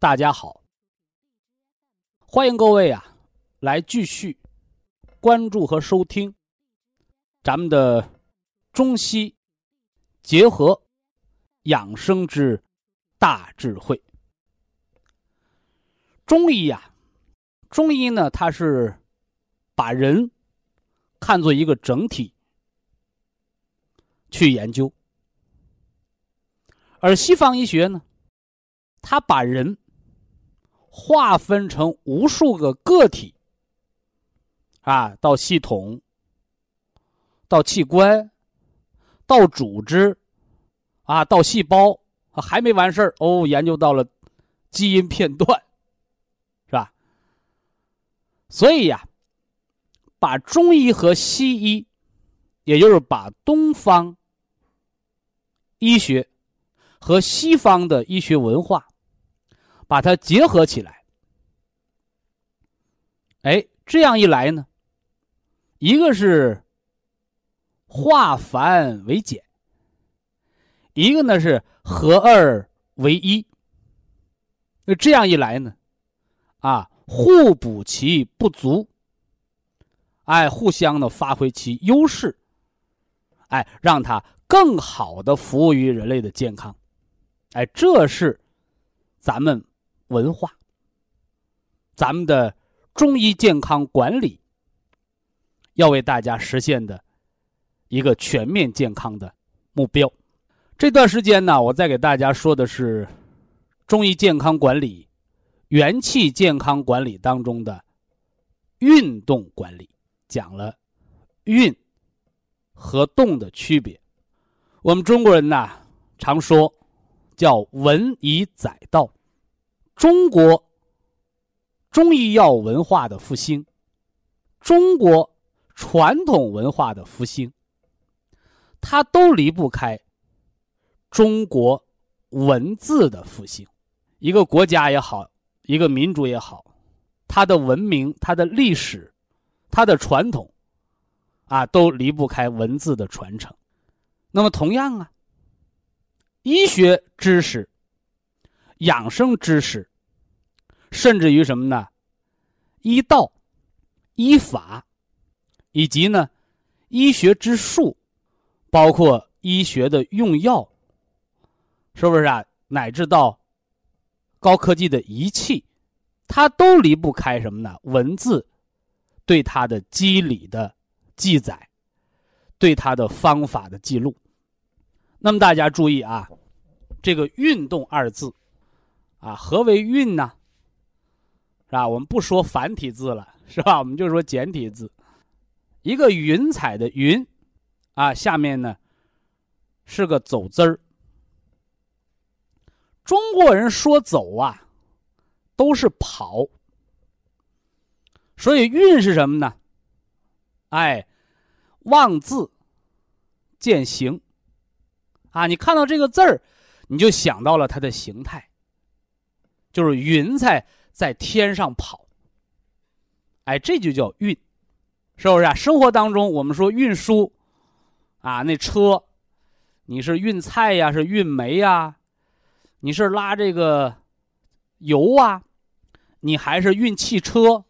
大家好，欢迎各位啊，来继续关注和收听咱们的中西结合养生之。大智慧，中医呀，中医呢，它是把人看作一个整体去研究，而西方医学呢，它把人划分成无数个个体啊，到系统，到器官，到组织，啊，到细胞。还没完事儿哦，研究到了基因片段，是吧？所以呀，把中医和西医，也就是把东方医学和西方的医学文化，把它结合起来，哎，这样一来呢，一个是化繁为简。一个呢是合二为一，那这样一来呢，啊，互补其不足，哎，互相的发挥其优势，哎，让它更好的服务于人类的健康，哎，这是咱们文化，咱们的中医健康管理要为大家实现的一个全面健康的目标。这段时间呢，我再给大家说的是中医健康管理、元气健康管理当中的运动管理，讲了运和动的区别。我们中国人呐，常说叫文以载道，中国中医药文化的复兴，中国传统文化的复兴，它都离不开。中国文字的复兴，一个国家也好，一个民族也好，它的文明、它的历史、它的传统，啊，都离不开文字的传承。那么，同样啊，医学知识、养生知识，甚至于什么呢？医道、医法，以及呢，医学之术，包括医学的用药。是不是啊？乃至到高科技的仪器，它都离不开什么呢？文字对它的机理的记载，对它的方法的记录。那么大家注意啊，这个“运动”二字啊，何为“运”呢？是吧？我们不说繁体字了，是吧？我们就说简体字，一个云彩的“云”啊，下面呢是个走字儿。中国人说走啊，都是跑，所以运是什么呢？哎，望字见形啊！你看到这个字儿，你就想到了它的形态，就是云彩在天上跑。哎，这就叫运，是不是啊？生活当中，我们说运输啊，那车，你是运菜呀，是运煤呀？你是拉这个油啊，你还是运汽车，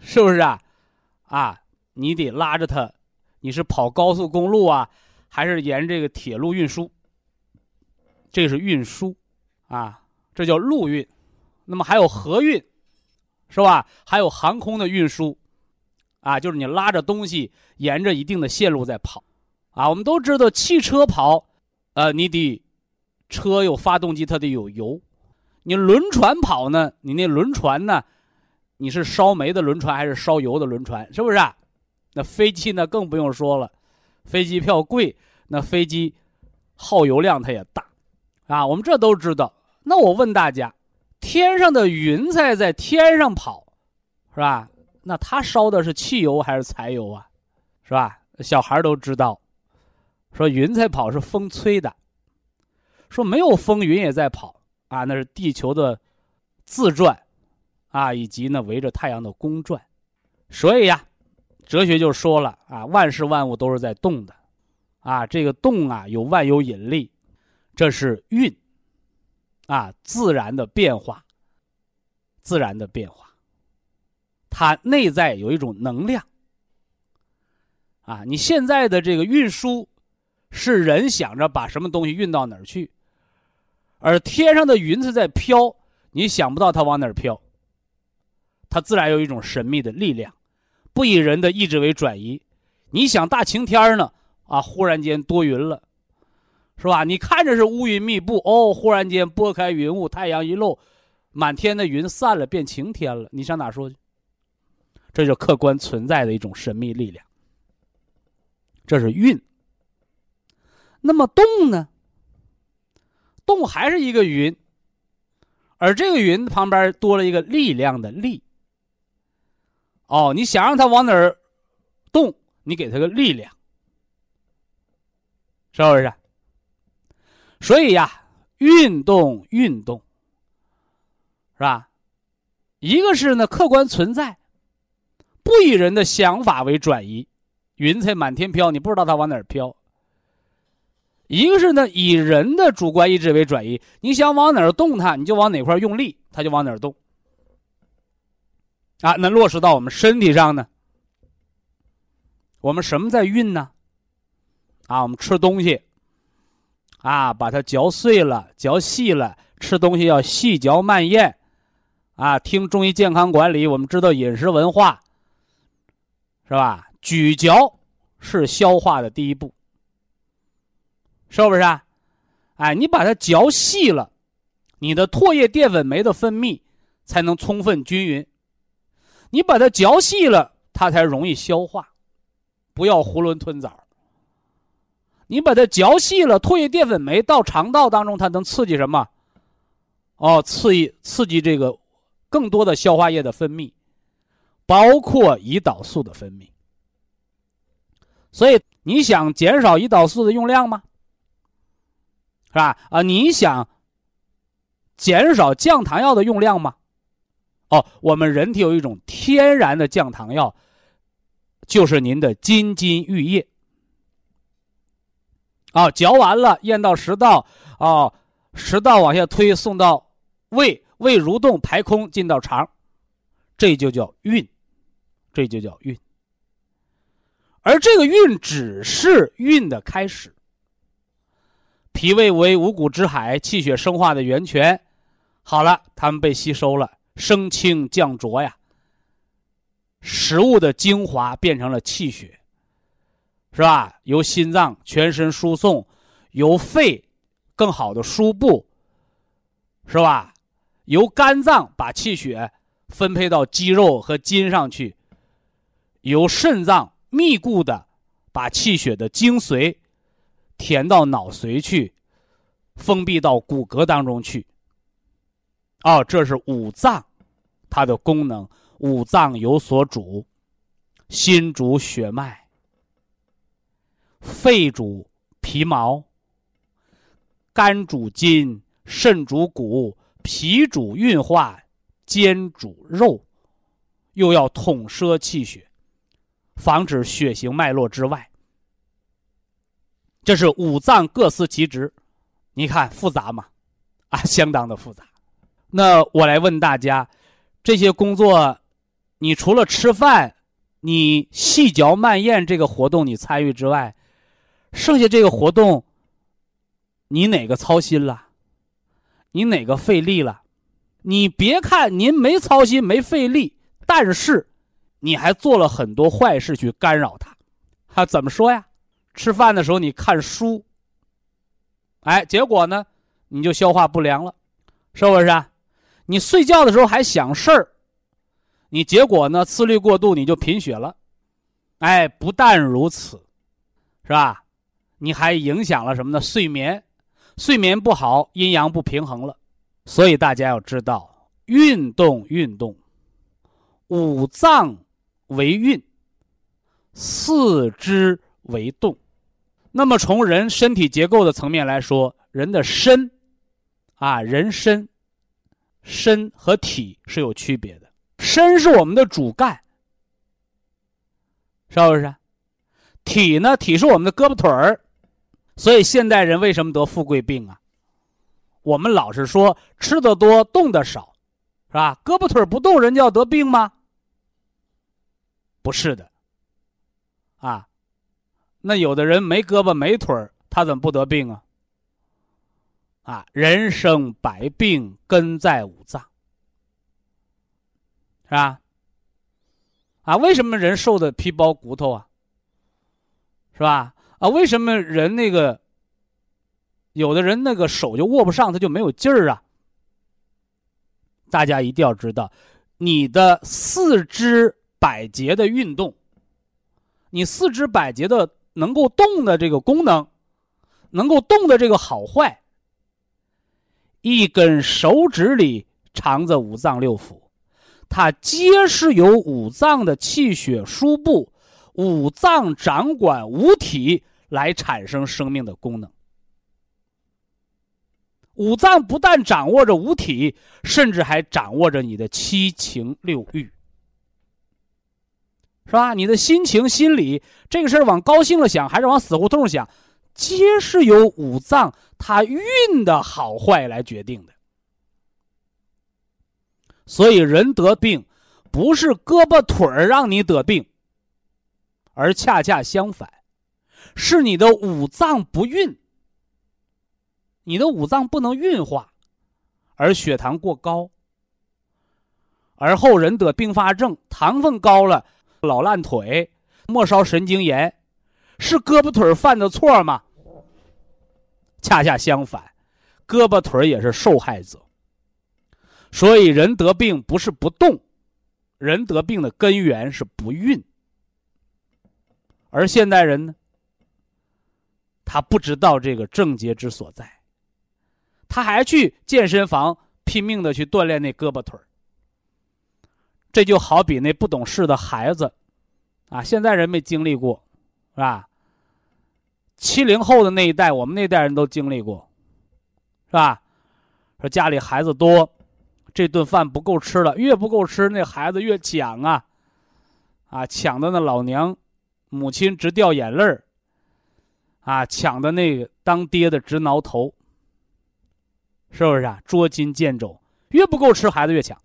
是不是啊？啊，你得拉着它，你是跑高速公路啊，还是沿这个铁路运输？这是运输啊，这叫陆运。那么还有河运是吧？还有航空的运输，啊，就是你拉着东西沿着一定的线路在跑，啊，我们都知道汽车跑，呃，你得车有发动机，它得有油；你轮船跑呢，你那轮船呢，你是烧煤的轮船还是烧油的轮船？是不是？啊那飞机呢更不用说了，飞机票贵，那飞机耗油量它也大，啊，我们这都知道。那我问大家。天上的云彩在天上跑，是吧？那它烧的是汽油还是柴油啊？是吧？小孩都知道，说云彩跑是风吹的，说没有风云也在跑啊，那是地球的自转啊，以及呢围着太阳的公转。所以呀，哲学就说了啊，万事万物都是在动的，啊，这个动啊有万有引力，这是运。啊，自然的变化，自然的变化，它内在有一种能量。啊，你现在的这个运输，是人想着把什么东西运到哪儿去，而天上的云彩在飘，你想不到它往哪儿飘。它自然有一种神秘的力量，不以人的意志为转移。你想大晴天呢，啊，忽然间多云了。是吧？你看着是乌云密布哦，忽然间拨开云雾，太阳一露，满天的云散了，变晴天了。你上哪说去？这就客观存在的一种神秘力量。这是运。那么动呢？动还是一个云，而这个云旁边多了一个力量的力。哦，你想让它往哪儿动，你给它个力量，是不是？所以呀，运动运动，是吧？一个是呢，客观存在，不以人的想法为转移，云彩满天飘，你不知道它往哪儿飘。一个是呢，以人的主观意志为转移，你想往哪儿动它，你就往哪块用力，它就往哪儿动。啊，那落实到我们身体上呢？我们什么在运呢？啊，我们吃东西。啊，把它嚼碎了、嚼细了，吃东西要细嚼慢咽，啊，听中医健康管理，我们知道饮食文化，是吧？咀嚼是消化的第一步，是不是啊？哎，你把它嚼细了，你的唾液淀粉酶的分泌才能充分均匀，你把它嚼细了，它才容易消化，不要囫囵吞枣。你把它嚼细了，唾液淀粉酶到肠道当中，它能刺激什么？哦，刺激刺激这个更多的消化液的分泌，包括胰岛素的分泌。所以你想减少胰岛素的用量吗？是吧？啊，你想减少降糖药的用量吗？哦，我们人体有一种天然的降糖药，就是您的金金玉液。啊，嚼完了，咽到食道，啊，食道往下推，送到胃，胃蠕动排空，进到肠，这就叫运，这就叫运。而这个运只是运的开始。脾胃为五谷之海，气血生化的源泉，好了，它们被吸收了，升清降浊呀。食物的精华变成了气血。是吧？由心脏全身输送，由肺更好的输布，是吧？由肝脏把气血分配到肌肉和筋上去，由肾脏密固的把气血的精髓填到脑髓去，封闭到骨骼当中去。哦，这是五脏它的功能，五脏有所主，心主血脉。肺主皮毛，肝主筋，肾主骨，脾主运化，肩主肉，又要统摄气血，防止血行脉络之外。这是五脏各司其职，你看复杂吗？啊，相当的复杂。那我来问大家，这些工作，你除了吃饭，你细嚼慢咽这个活动你参与之外，剩下这个活动，你哪个操心了？你哪个费力了？你别看您没操心、没费力，但是你还做了很多坏事去干扰他。他怎么说呀？吃饭的时候你看书，哎，结果呢，你就消化不良了，是不是？你睡觉的时候还想事儿，你结果呢，思虑过度，你就贫血了。哎，不但如此，是吧？你还影响了什么呢？睡眠，睡眠不好，阴阳不平衡了。所以大家要知道，运动运动，五脏为运，四肢为动。那么从人身体结构的层面来说，人的身，啊，人身，身和体是有区别的。身是我们的主干，是不是？体呢？体是我们的胳膊腿儿。所以现代人为什么得富贵病啊？我们老是说吃的多，动的少，是吧？胳膊腿不动，人就要得病吗？不是的，啊，那有的人没胳膊没腿他怎么不得病啊？啊，人生百病根在五脏，是吧？啊，为什么人瘦的皮包骨头啊？是吧？啊，为什么人那个？有的人那个手就握不上，他就没有劲儿啊。大家一定要知道，你的四肢百节的运动，你四肢百节的能够动的这个功能，能够动的这个好坏，一根手指里藏着五脏六腑，它皆是由五脏的气血输布、五脏掌管五体来产生生命的功能。五脏不但掌握着五体，甚至还掌握着你的七情六欲，是吧？你的心情、心理，这个事儿往高兴了想，还是往死胡同想，皆是由五脏它运的好坏来决定的。所以，人得病，不是胳膊腿儿让你得病，而恰恰相反，是你的五脏不运。你的五脏不能运化，而血糖过高，而后人得并发症，糖分高了，老烂腿、末梢神经炎，是胳膊腿犯的错吗？恰恰相反，胳膊腿也是受害者。所以人得病不是不动，人得病的根源是不运。而现代人呢，他不知道这个症结之所在。他还去健身房拼命的去锻炼那胳膊腿儿，这就好比那不懂事的孩子，啊，现在人没经历过，是吧？七零后的那一代，我们那代人都经历过，是吧？说家里孩子多，这顿饭不够吃了，越不够吃，那孩子越抢啊，啊，抢的那老娘、母亲直掉眼泪儿，啊，抢的那个当爹的直挠头。是不是啊？捉襟见肘，越不够吃，孩子越抢。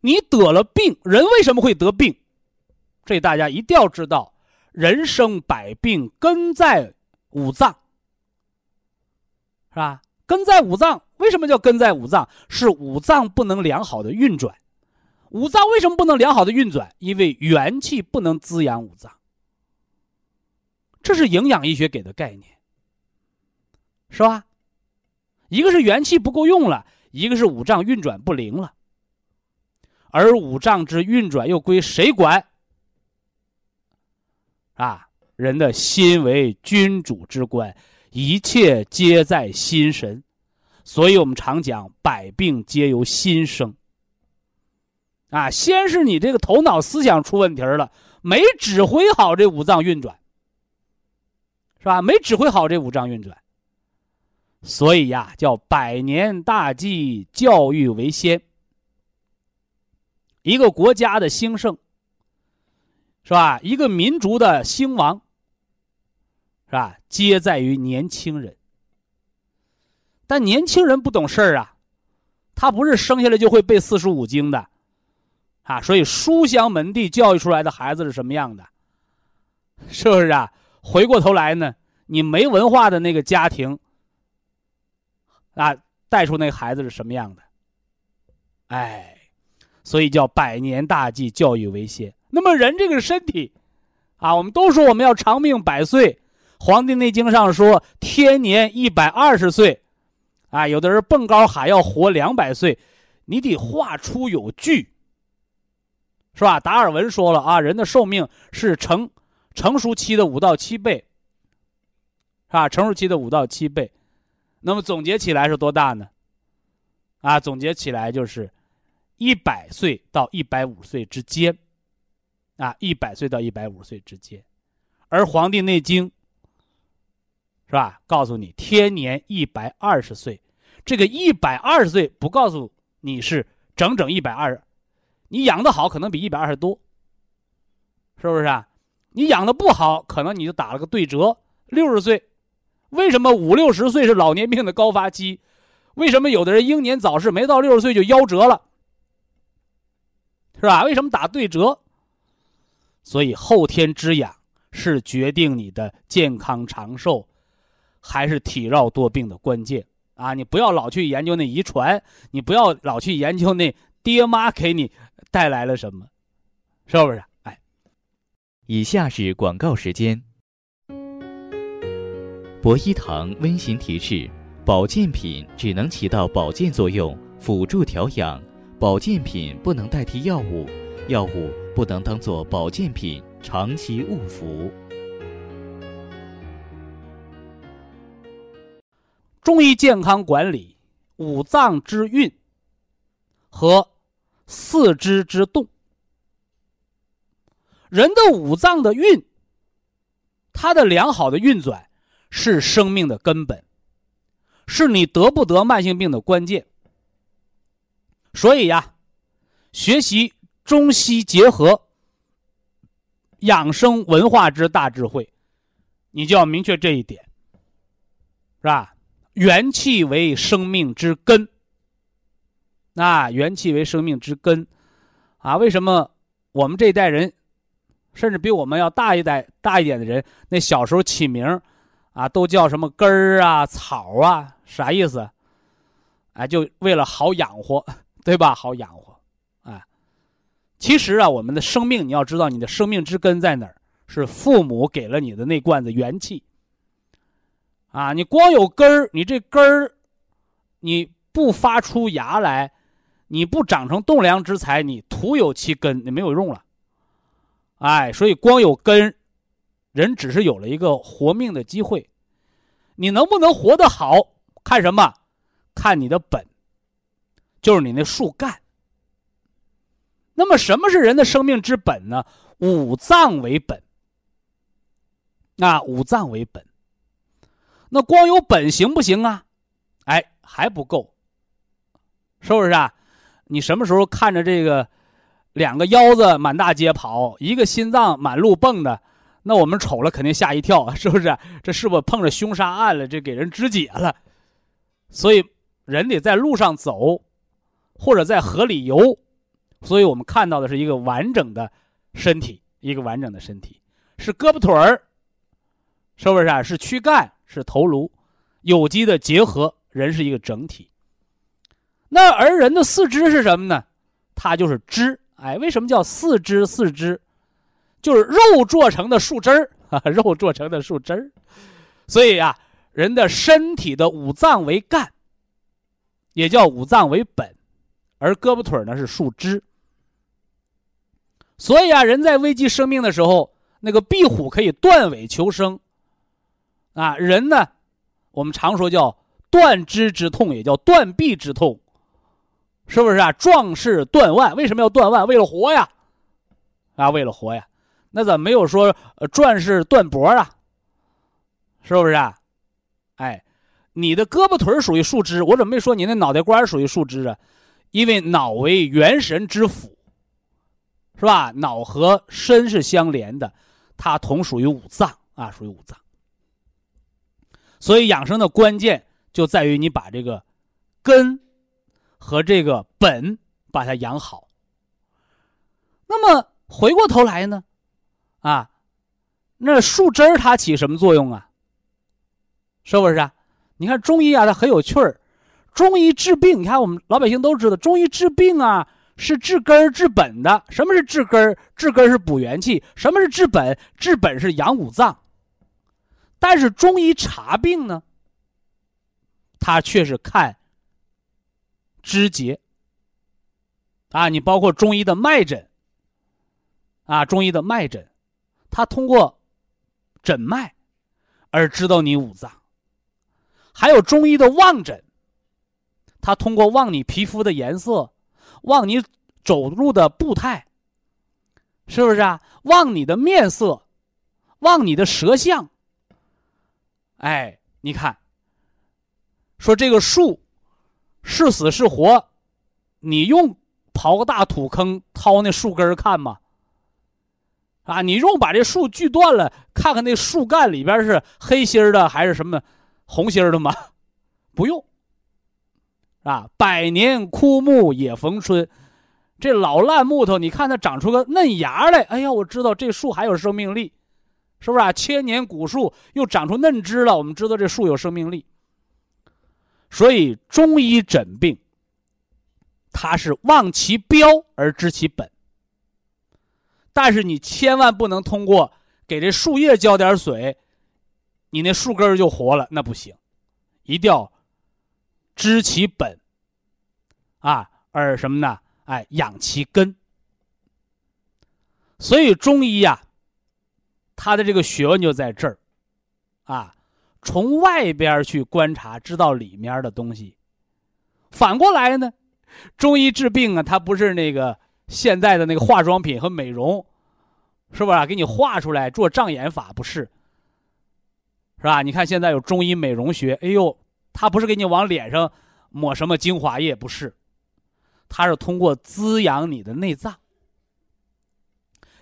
你得了病，人为什么会得病？这大家一定要知道，人生百病根在五脏，是吧？根在五脏，为什么叫根在五脏？是五脏不能良好的运转。五脏为什么不能良好的运转？因为元气不能滋养五脏。这是营养医学给的概念，是吧？一个是元气不够用了，一个是五脏运转不灵了。而五脏之运转又归谁管？啊，人的心为君主之官，一切皆在心神，所以我们常讲百病皆由心生。啊，先是你这个头脑思想出问题了，没指挥好这五脏运转，是吧？没指挥好这五脏运转。所以呀，叫百年大计，教育为先。一个国家的兴盛，是吧？一个民族的兴亡，是吧？皆在于年轻人。但年轻人不懂事儿啊，他不是生下来就会背四书五经的，啊，所以书香门第教育出来的孩子是什么样的？是不是啊？回过头来呢，你没文化的那个家庭。啊，带出那孩子是什么样的。哎，所以叫百年大计，教育为先。那么人这个身体，啊，我们都说我们要长命百岁，《黄帝内经》上说天年一百二十岁，啊，有的人蹦高喊要活两百岁，你得话出有据，是吧？达尔文说了啊，人的寿命是成成熟期的五到七倍，是吧？成熟期的五到七倍，那么总结起来是多大呢？啊，总结起来就是一百岁到一百五岁之间。啊，一百岁到一百五岁之间，而《黄帝内经》是吧？告诉你天年一百二十岁，这个一百二十岁不告诉你是整整一百二，你养的好可能比一百二十多，是不是啊？你养的不好，可能你就打了个对折，六十岁。为什么五六十岁是老年病的高发期？为什么有的人英年早逝，没到六十岁就夭折了？是吧？为什么打对折？所以后天之养是决定你的健康长寿，还是体弱多病的关键啊！你不要老去研究那遗传，你不要老去研究那爹妈给你带来了什么，是不是？以下是广告时间。博一堂温馨提示：保健品只能起到保健作用，辅助调养；保健品不能代替药物，药物。不能当做保健品长期误服。中医健康管理五脏之运和四肢之动。人的五脏的运，它的良好的运转是生命的根本，是你得不得慢性病的关键。所以呀，学习。中西结合，养生文化之大智慧，你就要明确这一点，是吧？元气为生命之根，那元气为生命之根，啊，为什么我们这一代人，甚至比我们要大一代大一点的人，那小时候起名啊，都叫什么根儿啊、草啊，啥意思？哎，就为了好养活，对吧？好养活。其实啊，我们的生命，你要知道，你的生命之根在哪儿？是父母给了你的那罐子元气。啊，你光有根儿，你这根儿，你不发出芽来，你不长成栋梁之材，你徒有其根，你没有用了。哎，所以光有根，人只是有了一个活命的机会。你能不能活得好，看什么？看你的本，就是你那树干。那么，什么是人的生命之本呢？五脏为本。那五脏为本，那光有本行不行啊？哎，还不够，是不是啊？你什么时候看着这个两个腰子满大街跑，一个心脏满路蹦的，那我们瞅了肯定吓一跳，是不是？这是不是碰着凶杀案了？这给人肢解了？所以人得在路上走，或者在河里游。所以我们看到的是一个完整的身体，一个完整的身体，是胳膊腿儿，是不是啊？是躯干，是头颅，有机的结合，人是一个整体。那而人的四肢是什么呢？它就是肢。哎，为什么叫四肢？四肢就是肉做成的树枝儿 啊，肉做成的树枝儿。所以啊，人的身体的五脏为干，也叫五脏为本，而胳膊腿呢是树枝。所以啊，人在危及生命的时候，那个壁虎可以断尾求生。啊，人呢，我们常说叫断肢之痛，也叫断臂之痛，是不是啊？壮士断腕，为什么要断腕？为了活呀！啊，为了活呀！那怎么没有说壮士断脖啊？是不是啊？哎，你的胳膊腿属于树枝，我怎么没说你那脑袋瓜属于树枝啊？因为脑为元神之府。是吧？脑和身是相连的，它同属于五脏啊，属于五脏。所以养生的关键就在于你把这个根和这个本把它养好。那么回过头来呢，啊，那树枝它起什么作用啊？是不是啊？你看中医啊，它很有趣儿。中医治病，你看我们老百姓都知道，中医治病啊是治根儿治本的。什么是治根儿？治根儿是补元气。什么是治本？治本是养五脏。但是中医查病呢，它却是看肢节。啊，你包括中医的脉诊，啊，中医的脉诊，它通过诊脉而知道你五脏。还有中医的望诊。他通过望你皮肤的颜色，望你走路的步态，是不是啊？望你的面色，望你的舌象。哎，你看，说这个树是死是活，你用刨个大土坑掏那树根看吗？啊，你用把这树锯断了，看看那树干里边是黑心的还是什么红心的吗？不用。啊，百年枯木也逢春，这老烂木头，你看它长出个嫩芽来，哎呀，我知道这树还有生命力，是不是啊？千年古树又长出嫩枝了，我们知道这树有生命力。所以中医诊病，它是望其标而知其本，但是你千万不能通过给这树叶浇点水，你那树根就活了，那不行，一定要。知其本，啊，而什么呢？哎，养其根。所以中医呀，他的这个学问就在这儿，啊，从外边去观察，知道里面的东西。反过来呢，中医治病啊，它不是那个现在的那个化妆品和美容，是不是啊？给你画出来做障眼法不是，是吧？你看现在有中医美容学，哎呦。它不是给你往脸上抹什么精华液，不是，它是通过滋养你的内脏，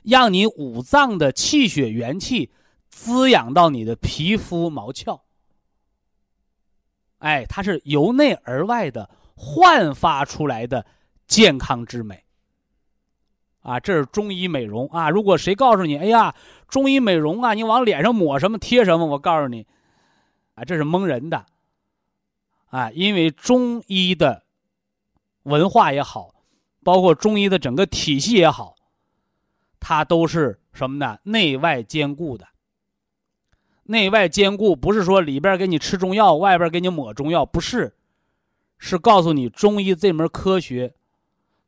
让你五脏的气血元气滋养到你的皮肤毛窍。哎，它是由内而外的焕发出来的健康之美。啊，这是中医美容啊！如果谁告诉你，哎呀，中医美容啊，你往脸上抹什么贴什么，我告诉你，啊，这是蒙人的。啊，因为中医的文化也好，包括中医的整个体系也好，它都是什么呢？内外兼顾的。内外兼顾不是说里边给你吃中药，外边给你抹中药，不是，是告诉你中医这门科学，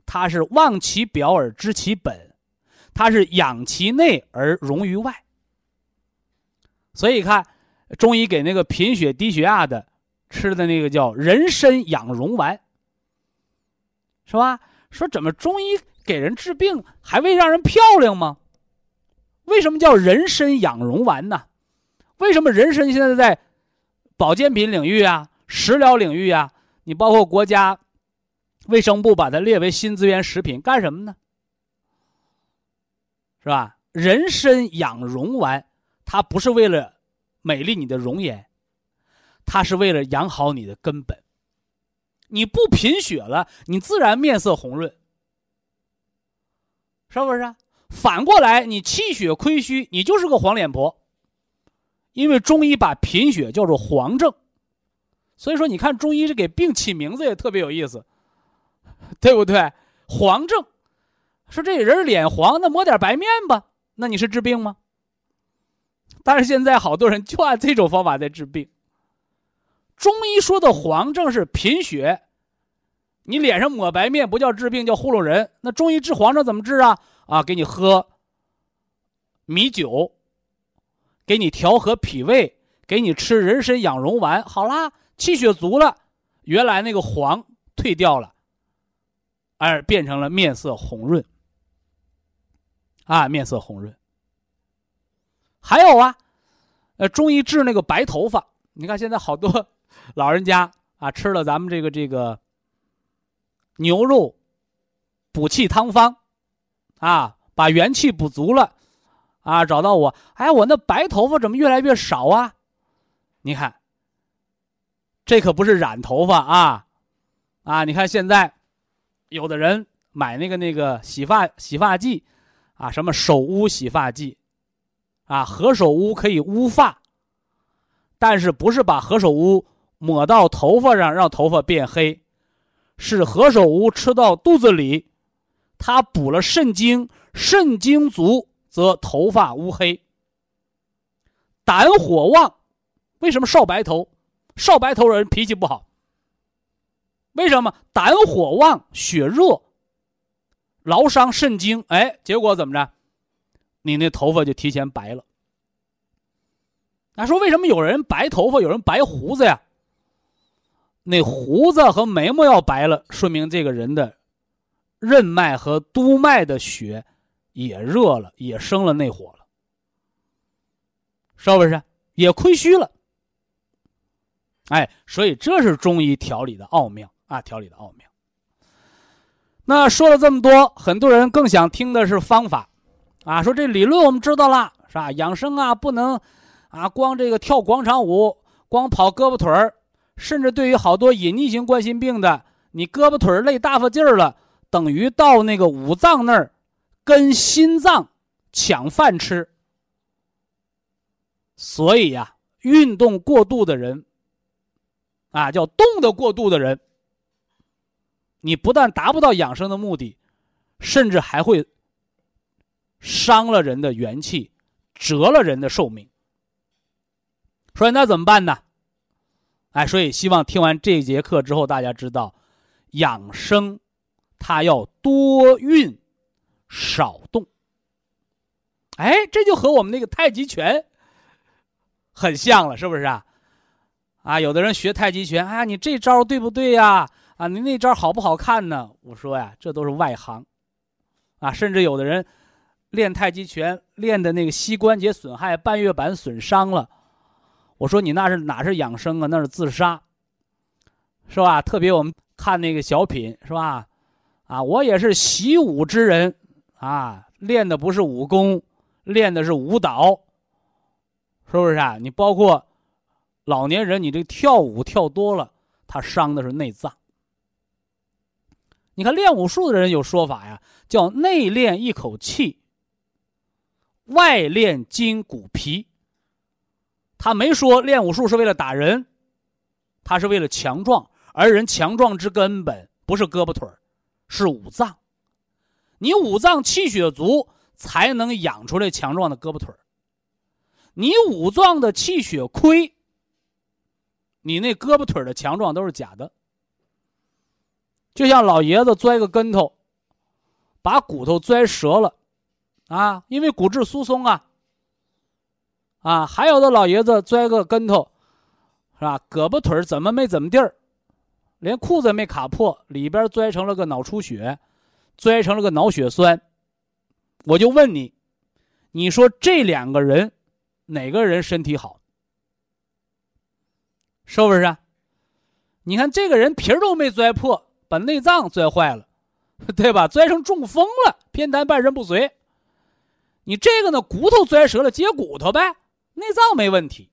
它是望其表而知其本，它是养其内而容于外。所以看中医给那个贫血、低血压的。吃的那个叫人参养荣丸，是吧？说怎么中医给人治病还为让人漂亮吗？为什么叫人参养荣丸呢？为什么人参现在在保健品领域啊、食疗领域啊，你包括国家卫生部把它列为新资源食品，干什么呢？是吧？人参养荣丸，它不是为了美丽你的容颜。它是为了养好你的根本，你不贫血了，你自然面色红润，是不是？反过来，你气血亏虚，你就是个黄脸婆。因为中医把贫血叫做黄症，所以说你看中医是给病起名字也特别有意思，对不对？黄症，说这人脸黄，那抹点白面吧，那你是治病吗？但是现在好多人就按这种方法在治病。中医说的黄症是贫血，你脸上抹白面不叫治病，叫糊弄人。那中医治黄症怎么治啊？啊，给你喝米酒，给你调和脾胃，给你吃人参养荣丸，好啦，气血足了，原来那个黄退掉了，而变成了面色红润。啊，面色红润。还有啊，呃，中医治那个白头发，你看现在好多。老人家啊，吃了咱们这个这个牛肉补气汤方，啊，把元气补足了，啊，找到我，哎，我那白头发怎么越来越少啊？你看，这可不是染头发啊，啊，你看现在有的人买那个那个洗发洗发剂，啊，什么手污洗发剂，啊，何首乌可以乌发，但是不是把何首乌。抹到头发上让头发变黑，是何首乌吃到肚子里，它补了肾精，肾精足则头发乌黑。胆火旺，为什么少白头？少白头人脾气不好。为什么？胆火旺，血热，劳伤肾精，哎，结果怎么着？你那头发就提前白了。他说：“为什么有人白头发，有人白胡子呀？那胡子和眉毛要白了，说明这个人的任脉和督脉的血也热了，也生了内火了，是不是？也亏虚了。哎，所以这是中医调理的奥妙啊，调理的奥妙。那说了这么多，很多人更想听的是方法啊。说这理论我们知道了，是吧？养生啊，不能。”啊，光这个跳广场舞，光跑胳膊腿儿，甚至对于好多隐匿性冠心病的，你胳膊腿儿累大发劲儿了，等于到那个五脏那儿，跟心脏抢饭吃。所以呀，运动过度的人，啊，叫动的过度的人，你不但达不到养生的目的，甚至还会伤了人的元气，折了人的寿命。说那怎么办呢？哎，所以希望听完这节课之后，大家知道，养生，它要多运，少动。哎，这就和我们那个太极拳很像了，是不是啊？啊，有的人学太极拳，啊，你这招对不对呀？啊，你那招好不好看呢？我说呀，这都是外行。啊，甚至有的人练太极拳练的那个膝关节损害，半月板损伤了。我说你那是哪是养生啊？那是自杀，是吧？特别我们看那个小品，是吧？啊，我也是习武之人，啊，练的不是武功，练的是舞蹈，是不是啊？你包括老年人，你这跳舞跳多了，他伤的是内脏。你看练武术的人有说法呀，叫内练一口气，外练筋骨皮。他没说练武术是为了打人，他是为了强壮。而人强壮之根本不是胳膊腿，是五脏。你五脏气血足，才能养出来强壮的胳膊腿。你五脏的气血亏，你那胳膊腿的强壮都是假的。就像老爷子摔个跟头，把骨头摔折了，啊，因为骨质疏松啊。啊，还有的老爷子摔个跟头，是吧？胳膊腿怎么没怎么地儿，连裤子没卡破，里边摔成了个脑出血，摔成了个脑血栓。我就问你，你说这两个人，哪个人身体好？是不是？你看这个人皮儿都没摔破，把内脏摔坏了，对吧？摔成中风了，偏瘫半身不遂。你这个呢，骨头摔折了，接骨头呗。内脏没问题，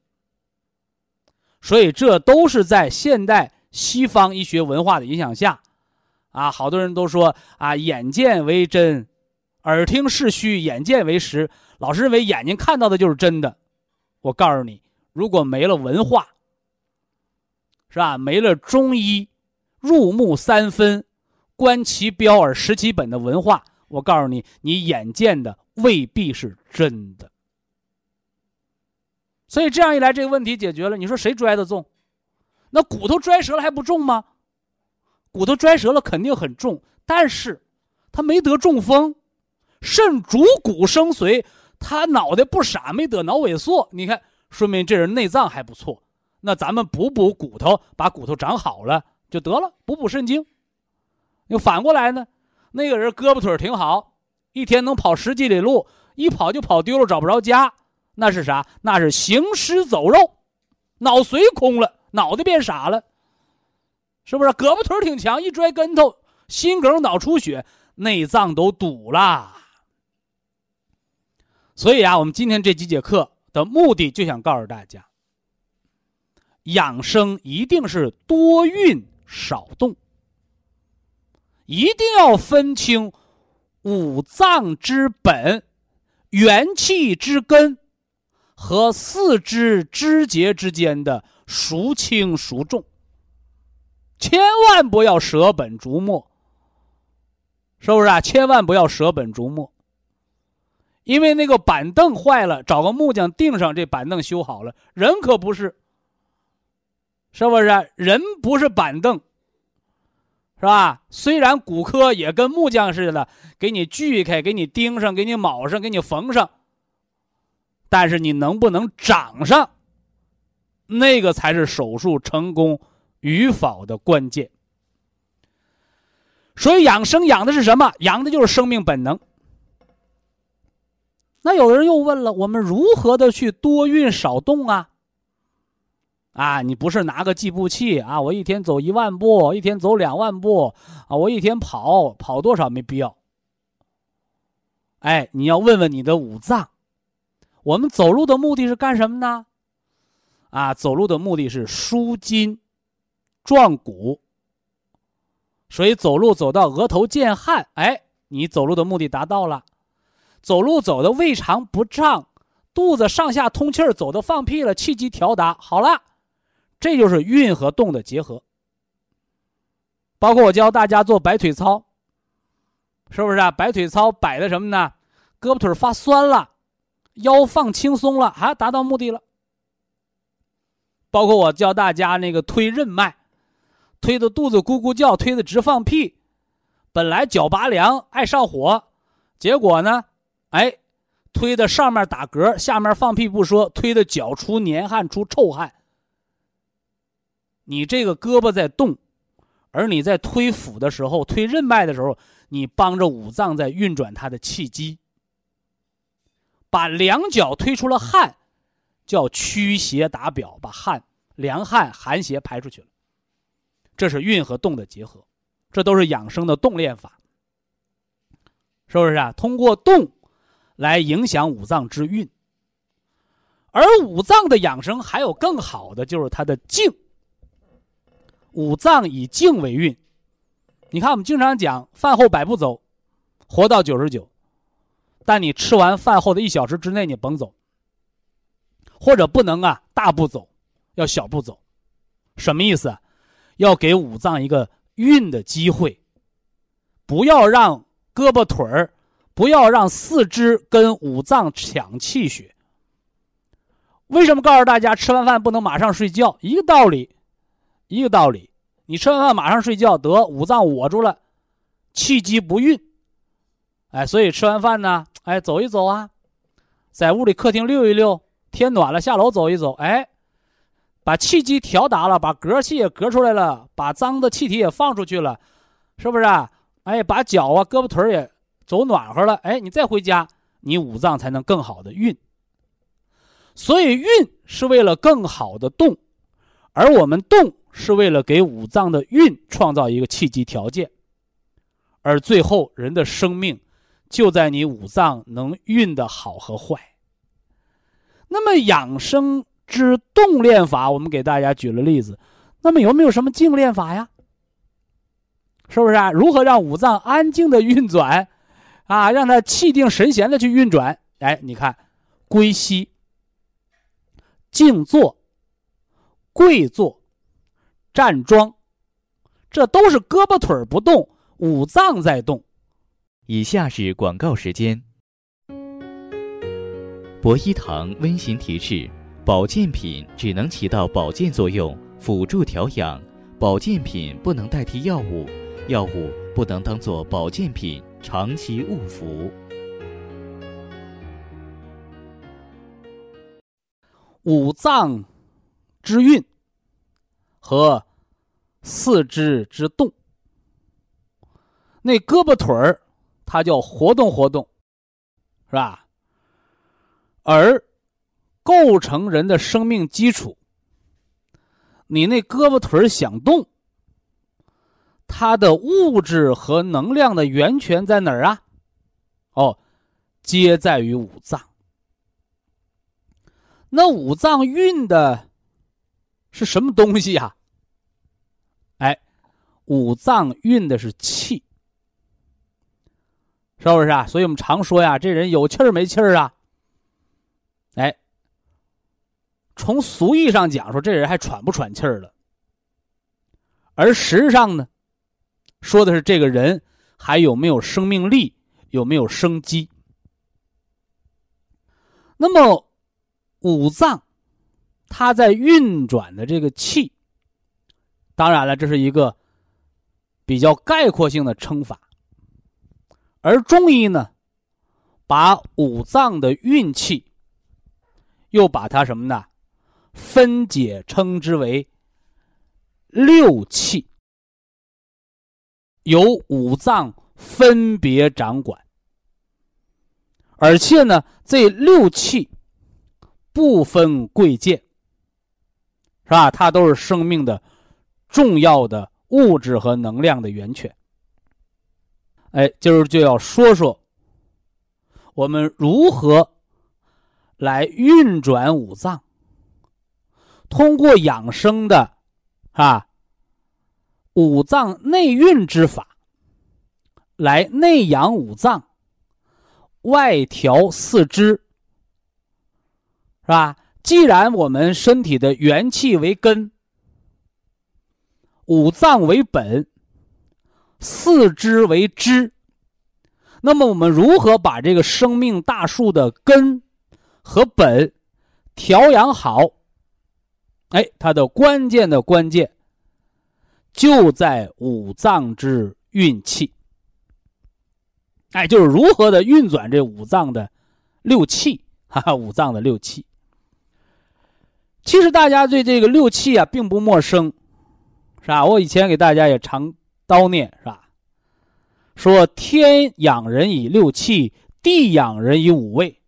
所以这都是在现代西方医学文化的影响下，啊，好多人都说啊，眼见为真，耳听是虚，眼见为实。老师认为眼睛看到的就是真的。我告诉你，如果没了文化，是吧？没了中医入木三分、观其标而识其本的文化，我告诉你，你眼见的未必是真的。所以这样一来，这个问题解决了。你说谁摔的重？那骨头摔折了还不重吗？骨头摔折了肯定很重，但是他没得中风，肾主骨生髓，他脑袋不傻，没得脑萎缩。你看，说明这人内脏还不错。那咱们补补骨头，把骨头长好了就得了，补补肾精。又反过来呢，那个人胳膊腿挺好，一天能跑十几里路，一跑就跑丢了，找不着家。那是啥？那是行尸走肉，脑髓空了，脑袋变傻了，是不是？胳膊腿挺强，一摔跟头，心梗、脑出血，内脏都堵了。所以啊，我们今天这几节课的目的，就想告诉大家：养生一定是多运少动，一定要分清五脏之本、元气之根。和四肢肢节之间的孰轻孰重，千万不要舍本逐末，是不是啊？千万不要舍本逐末，因为那个板凳坏了，找个木匠钉上，这板凳修好了，人可不是，是不是？人不是板凳。是吧？虽然骨科也跟木匠似的，给你锯开，给你钉上，给你铆上，给你缝上，但是你能不能长上，那个才是手术成功与否的关键。所以养生养的是什么？养的就是生命本能。那有的人又问了：我们如何的去多运少动啊？啊，你不是拿个计步器啊？我一天走一万步，一天走两万步，啊，我一天跑跑多少没必要。哎，你要问问你的五脏，我们走路的目的是干什么呢？啊，走路的目的是舒筋、壮骨。所以走路走到额头见汗，哎，你走路的目的达到了。走路走的胃肠不胀，肚子上下通气儿，走的放屁了，气机调达好了。这就是运和动的结合，包括我教大家做摆腿操，是不是啊？摆腿操摆的什么呢？胳膊腿发酸了，腰放轻松了，啊，达到目的了。包括我教大家那个推任脉，推的肚子咕咕叫，推的直放屁，本来脚拔凉爱上火，结果呢，哎，推的上面打嗝，下面放屁不说，推的脚出黏汗出臭汗。你这个胳膊在动，而你在推腹的时候、推任脉的时候，你帮着五脏在运转它的气机，把两脚推出了汗，叫驱邪打表，把汗、凉汗、寒邪排出去了。这是运和动的结合，这都是养生的动练法，是不是啊？通过动来影响五脏之运，而五脏的养生还有更好的，就是它的静。五脏以静为运，你看我们经常讲饭后百步走，活到九十九，但你吃完饭后的一小时之内你甭走，或者不能啊大步走，要小步走，什么意思？要给五脏一个运的机会，不要让胳膊腿儿，不要让四肢跟五脏抢气血。为什么告诉大家吃完饭不能马上睡觉？一个道理。一个道理，你吃完饭马上睡觉，得五脏捂住了，气机不运，哎，所以吃完饭呢，哎，走一走啊，在屋里客厅溜一溜，天暖了下楼走一走，哎，把气机调达了，把嗝气也嗝出来了，把脏的气体也放出去了，是不是啊？哎，把脚啊、胳膊腿也走暖和了，哎，你再回家，你五脏才能更好的运。所以运是为了更好的动，而我们动。是为了给五脏的运创造一个契机条件，而最后人的生命就在你五脏能运的好和坏。那么养生之动练法，我们给大家举了例子。那么有没有什么静练法呀？是不是啊？如何让五脏安静的运转，啊，让它气定神闲的去运转？哎，你看，归息、静坐、跪坐。站桩，这都是胳膊腿不动，五脏在动。以下是广告时间。博一堂温馨提示：保健品只能起到保健作用，辅助调养；保健品不能代替药物，药物不能当做保健品长期误服。五脏之运。和四肢之动，那胳膊腿儿，它叫活动活动，是吧？而构成人的生命基础，你那胳膊腿想动，它的物质和能量的源泉在哪儿啊？哦，皆在于五脏。那五脏运的。是什么东西呀？哎，五脏运的是气，是不是啊？所以我们常说呀，这人有气儿没气儿啊？哎，从俗义上讲说，这人还喘不喘气儿了。而实质上呢，说的是这个人还有没有生命力，有没有生机。那么，五脏它在运转的这个气，当然了，这是一个比较概括性的称法。而中医呢，把五脏的运气，又把它什么呢？分解称之为。六气由五脏分别掌管，而且呢，这六气不分贵贱，是吧？它都是生命的重要的物质和能量的源泉。哎，今儿就要说说我们如何来运转五脏，通过养生的。啊，五脏内运之法，来内养五脏，外调四肢，是吧？既然我们身体的元气为根，五脏为本，四肢为枝，那么我们如何把这个生命大树的根和本调养好？哎，它的关键的关键就在五脏之运气。哎，就是如何的运转这五脏的六气，哈哈，五脏的六气。其实大家对这个六气啊并不陌生，是吧？我以前给大家也常叨念，是吧？说天养人以六气，地养人以五味，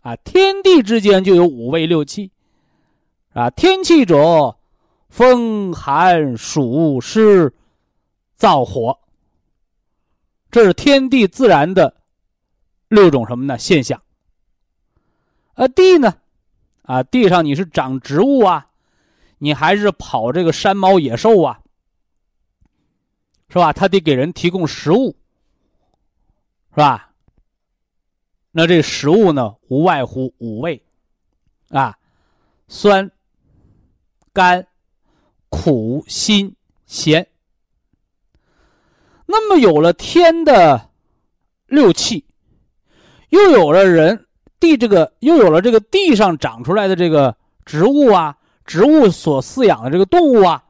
啊，天地之间就有五味六气。啊，天气者，风寒暑湿燥火，这是天地自然的六种什么呢现象？啊，地呢？啊，地上你是长植物啊，你还是跑这个山猫野兽啊？是吧？它得给人提供食物，是吧？那这食物呢，无外乎五味，啊，酸。甘、苦、辛、咸。那么有了天的六气，又有了人地这个，又有了这个地上长出来的这个植物啊，植物所饲养的这个动物啊，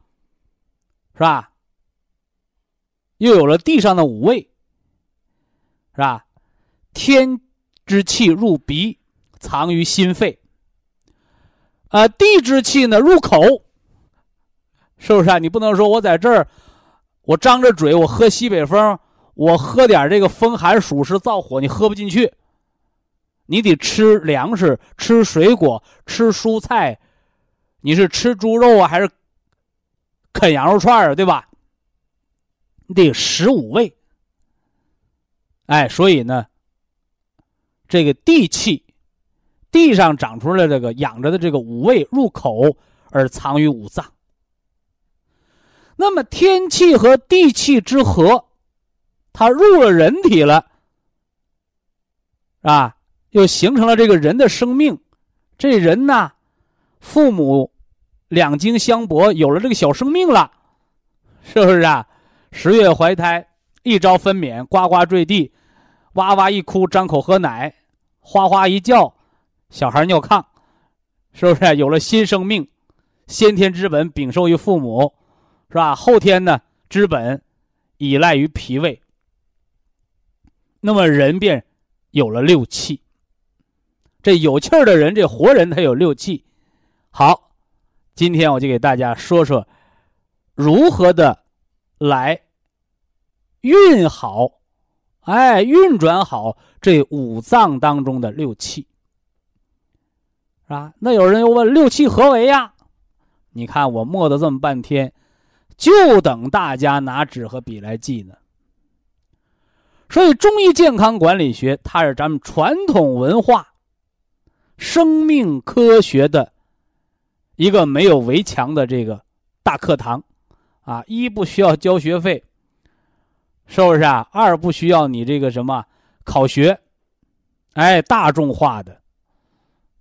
是吧？又有了地上的五味，是吧？天之气入鼻，藏于心肺。啊，地之气呢入口，是不是啊？你不能说我在这儿，我张着嘴，我喝西北风，我喝点这个风寒暑湿燥火，你喝不进去。你得吃粮食，吃水果，吃蔬菜，你是吃猪肉啊，还是啃羊肉串啊？对吧？你得食五味。哎，所以呢，这个地气。地上长出来这个养着的这个五味入口而藏于五脏。那么天气和地气之和，它入了人体了，啊，又形成了这个人的生命。这人呢，父母两经相搏，有了这个小生命了，是不是啊？十月怀胎，一朝分娩，呱呱坠地，哇哇一哭，张口喝奶，哗哗一叫。小孩尿炕，是不是有了新生命？先天之本禀受于父母，是吧？后天呢，之本依赖于脾胃。那么人便有了六气。这有气儿的人，这活人他有六气。好，今天我就给大家说说如何的来运好，哎，运转好这五脏当中的六气。啊，那有人又问六气何为呀？你看我磨的这么半天，就等大家拿纸和笔来记呢。所以中医健康管理学，它是咱们传统文化、生命科学的一个没有围墙的这个大课堂，啊，一不需要交学费，是不是啊？二不需要你这个什么考学，哎，大众化的。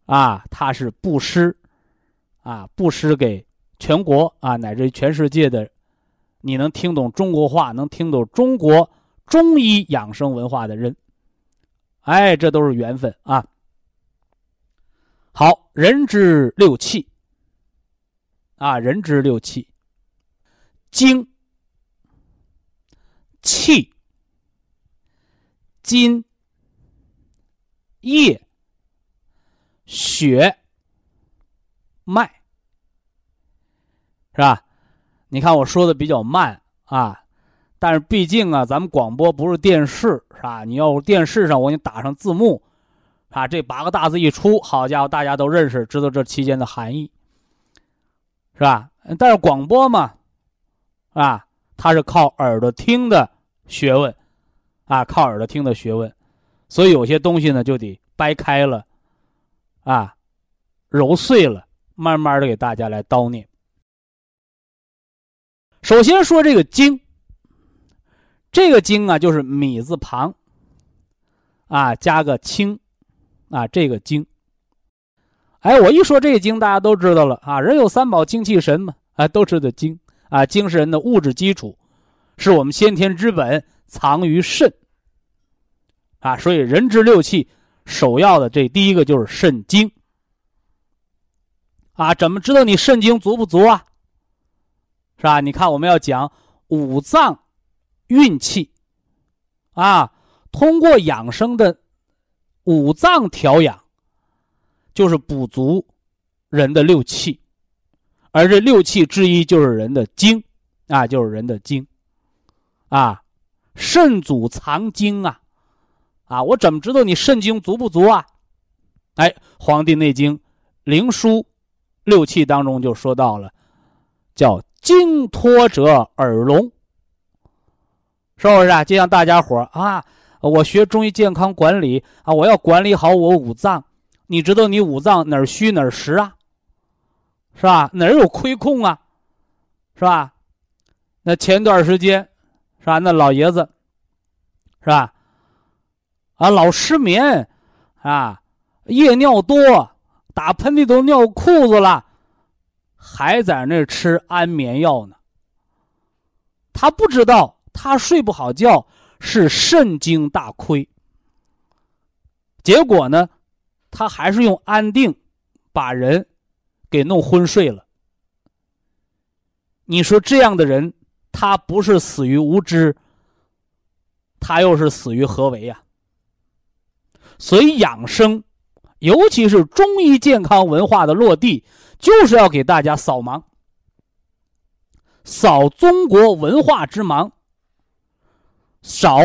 啊，它是布施，啊，布施给全国啊，乃至全世界的，你能听懂中国话，能听懂中国中医养生文化的人，哎，这都是缘分啊。好，人之六气啊，人之六气，精、气、筋、液、血。脉是吧？你看我说的比较慢啊，但是毕竟啊，咱们广播不是电视是吧？你要电视上我给你打上字幕啊，这八个大字一出，好家伙，大家都认识，知道这期间的含义是吧？但是广播嘛，啊，它是靠耳朵听的学问啊，靠耳朵听的学问，所以有些东西呢就得掰开了啊，揉碎了。慢慢的给大家来叨念。首先说这个“经”，这个“经”啊，就是米字旁，啊，加个“清”，啊，这个“经”。哎，我一说这个“经”，大家都知道了啊，人有三宝，精气神嘛，啊，都知道“精”啊，精是人的物质基础，是我们先天之本，藏于肾。啊，所以人之六气，首要的这第一个就是肾精。啊，怎么知道你肾精足不足啊？是吧？你看，我们要讲五脏运气，啊，通过养生的五脏调养，就是补足人的六气，而这六气之一就是人的精，啊，就是人的精，啊，肾主藏精啊，啊，我怎么知道你肾精足不足啊？哎，《黄帝内经·灵枢》。六气当中就说到了，叫精脱者耳聋，是不是啊？就像大家伙啊，我学中医健康管理啊，我要管理好我五脏，你知道你五脏哪儿虚哪儿实啊？是吧？哪儿有亏空啊？是吧？那前段时间，是吧？那老爷子，是吧？啊，老失眠，啊，夜尿多。打喷嚏都尿裤子了，还在那吃安眠药呢。他不知道，他睡不好觉是肾精大亏。结果呢，他还是用安定把人给弄昏睡了。你说这样的人，他不是死于无知，他又是死于何为呀？所以养生。尤其是中医健康文化的落地，就是要给大家扫盲，扫中国文化之盲，扫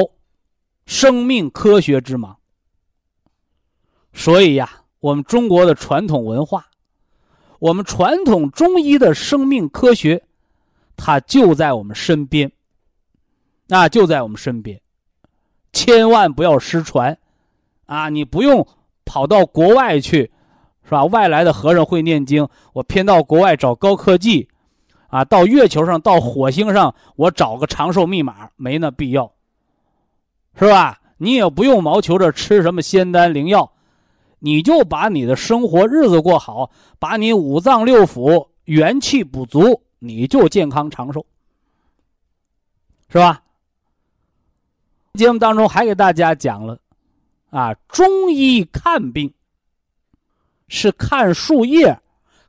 生命科学之盲。所以呀，我们中国的传统文化，我们传统中医的生命科学，它就在我们身边，那就在我们身边，千万不要失传，啊，你不用。跑到国外去，是吧？外来的和尚会念经，我偏到国外找高科技，啊，到月球上、到火星上，我找个长寿密码，没那必要，是吧？你也不用毛求着吃什么仙丹灵药，你就把你的生活日子过好，把你五脏六腑元气补足，你就健康长寿，是吧？节目当中还给大家讲了。啊，中医看病是看树叶、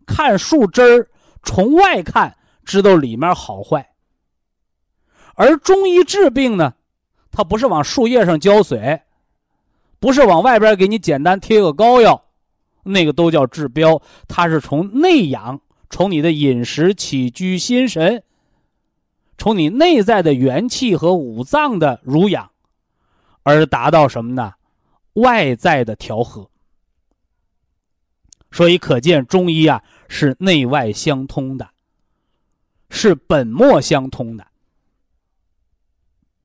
看树枝儿，从外看知道里面好坏。而中医治病呢，它不是往树叶上浇水，不是往外边给你简单贴个膏药，那个都叫治标。它是从内养，从你的饮食起居、心神，从你内在的元气和五脏的濡养，而达到什么呢？外在的调和，所以可见中医啊是内外相通的，是本末相通的，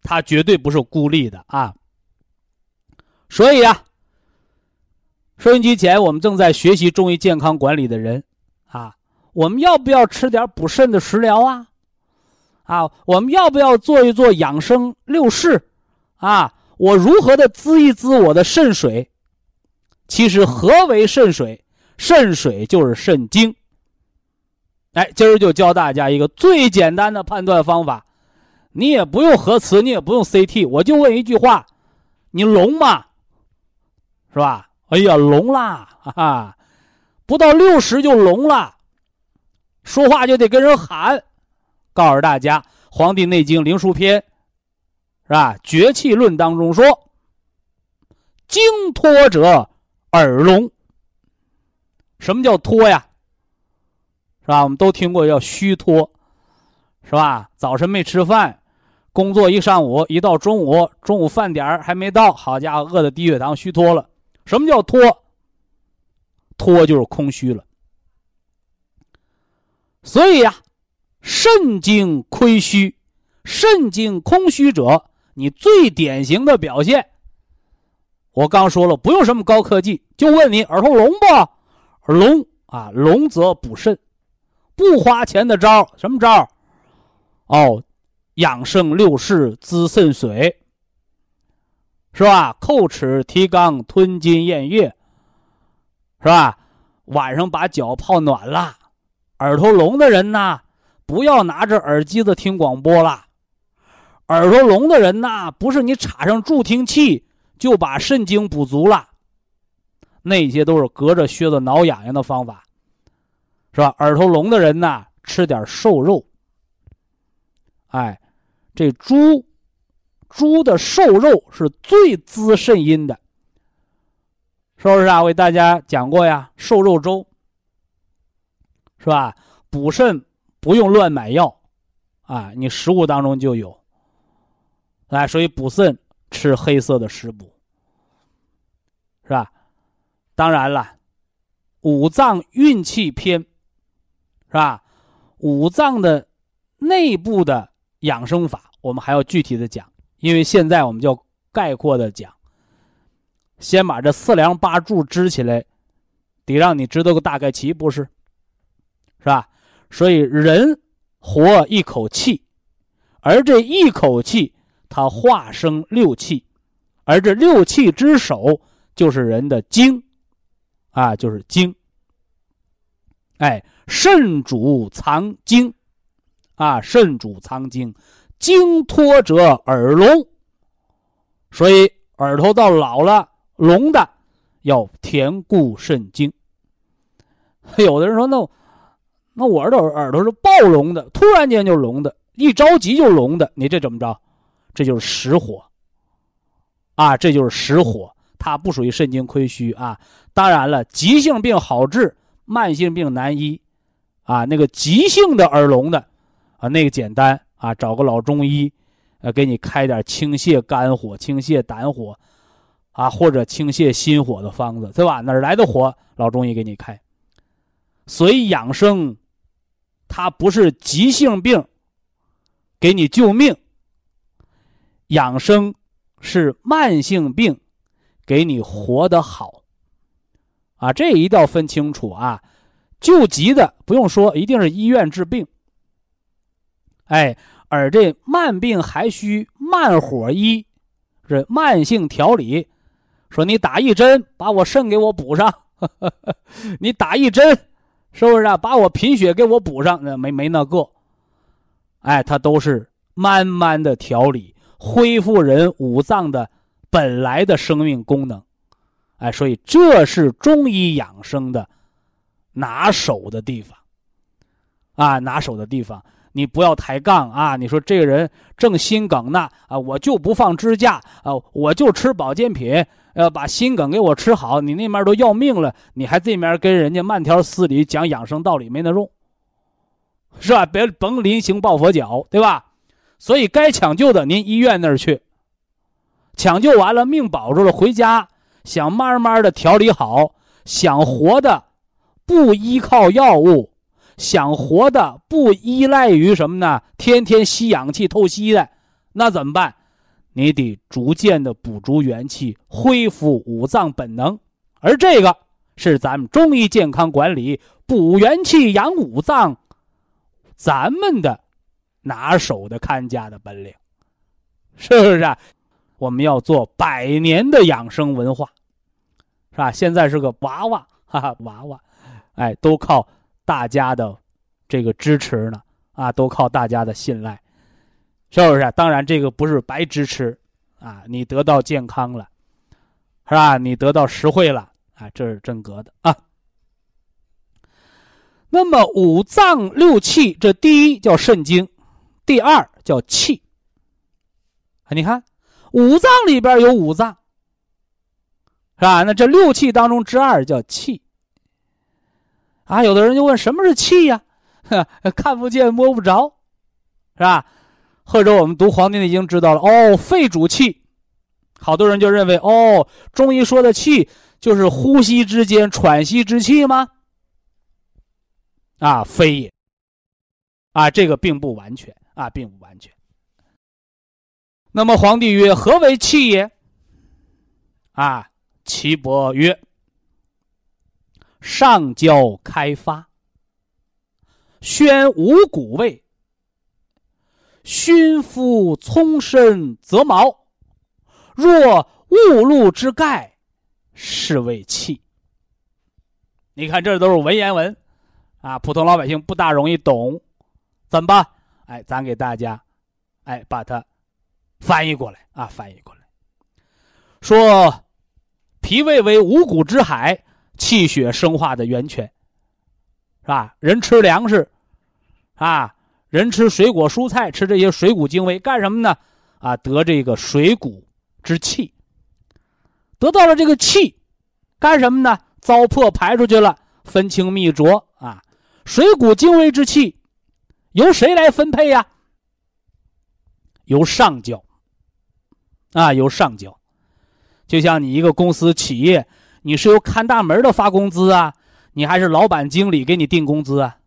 它绝对不是孤立的啊。所以啊，收音机前我们正在学习中医健康管理的人啊，我们要不要吃点补肾的食疗啊？啊，我们要不要做一做养生六式啊？我如何的滋一滋我的肾水？其实何为肾水？肾水就是肾精。哎，今儿就教大家一个最简单的判断方法，你也不用核磁，你也不用 CT，我就问一句话：你聋吗？是吧？哎呀，聋啦！哈哈，不到六十就聋了，说话就得跟人喊。告诉大家，《黄帝内经·灵枢篇》是吧？《绝气论》当中说：“精脱者耳聋。”什么叫脱呀？是吧？我们都听过叫虚脱，是吧？早晨没吃饭，工作一上午，一到中午，中午饭点还没到，好家伙，饿的低血糖，虚脱了。什么叫脱？脱就是空虚了。所以呀，肾精亏虚，肾精空虚者，你最典型的表现。我刚说了，不用什么高科技，就问你耳朵聋不？聋啊，聋则补肾。不花钱的招什么招哦，养生六式滋肾水，是吧？叩齿提肛，吞津咽液，是吧？晚上把脚泡暖了。耳朵聋的人呐，不要拿着耳机子听广播了。耳朵聋的人呐，不是你插上助听器就把肾精补足了，那些都是隔着靴子挠痒痒的方法。是吧？耳朵聋的人呢，吃点瘦肉。哎，这猪，猪的瘦肉是最滋肾阴的，是不是啊？我给大家讲过呀，瘦肉粥，是吧？补肾不用乱买药，啊，你食物当中就有。哎，所以补肾吃黑色的食补，是吧？当然了，五脏运气篇。是吧？五脏的内部的养生法，我们还要具体的讲，因为现在我们就概括的讲。先把这四梁八柱支起来，得让你知道个大概齐，不是？是吧？所以人活一口气，而这一口气它化生六气，而这六气之首就是人的精，啊，就是精。哎。肾主藏精，啊，肾主藏精，精脱者耳聋。所以耳朵到老了聋的，要填固肾精。有的人说，那那我耳朵耳朵是暴聋的，突然间就聋的，一着急就聋的，你这怎么着？这就是实火。啊，这就是实火，它不属于肾精亏虚啊。当然了，急性病好治，慢性病难医。啊，那个急性的耳聋的，啊，那个简单啊，找个老中医，呃，给你开点清泻肝火、清泻胆火，啊，或者清泻心火的方子，对吧？哪来的火？老中医给你开。所以养生，它不是急性病，给你救命。养生是慢性病，给你活得好。啊，这一定要分清楚啊。救急的不用说，一定是医院治病。哎，而这慢病还需慢火医，是慢性调理。说你打一针，把我肾给我补上；你打一针，是不是啊？把我贫血给我补上？那没没那个。哎，它都是慢慢的调理，恢复人五脏的本来的生命功能。哎，所以这是中医养生的。拿手的地方，啊，拿手的地方，你不要抬杠啊！你说这个人正心梗呢，啊，我就不放支架，啊，我就吃保健品，呃，把心梗给我吃好。你那面都要命了，你还这面跟人家慢条斯理讲养生道理，没那用，是吧？别甭临行抱佛脚，对吧？所以该抢救的，您医院那儿去，抢救完了，命保住了，回家想慢慢的调理好，想活的。不依靠药物，想活的不依赖于什么呢？天天吸氧气透析的，那怎么办？你得逐渐的补足元气，恢复五脏本能。而这个是咱们中医健康管理补元气、养五脏，咱们的拿手的看家的本领，是不是？啊我们要做百年的养生文化，是吧？现在是个娃娃，哈 哈，娃娃。哎，都靠大家的这个支持呢？啊，都靠大家的信赖，是不是？当然，这个不是白支持啊，你得到健康了，是吧？你得到实惠了啊，这是真格的啊。那么五脏六气，这第一叫肾经，第二叫气。你看，五脏里边有五脏，是吧？那这六气当中之二叫气。啊，有的人就问，什么是气呀？看不见摸不着，是吧？或者我们读《黄帝内经》知道了，哦，肺主气，好多人就认为，哦，中医说的气就是呼吸之间喘息之气吗？啊，非也。啊，这个并不完全啊，并不完全。那么皇帝曰：“何为气也？”啊，岐伯曰：“上焦开发。”宣五谷味，熏肤葱身则毛。若雾露之盖，是为气。你看，这都是文言文，啊，普通老百姓不大容易懂，怎么办？哎，咱给大家，哎，把它翻译过来啊，翻译过来。说，脾胃为五谷之海，气血生化的源泉。是吧？人吃粮食，啊，人吃水果蔬菜，吃这些水谷精微，干什么呢？啊，得这个水谷之气。得到了这个气，干什么呢？糟粕排出去了，分清泌浊啊。水谷精微之气，由谁来分配呀？由上交。啊，由上交。就像你一个公司企业，你是由看大门的发工资啊。你还是老板、经理给你定工资啊，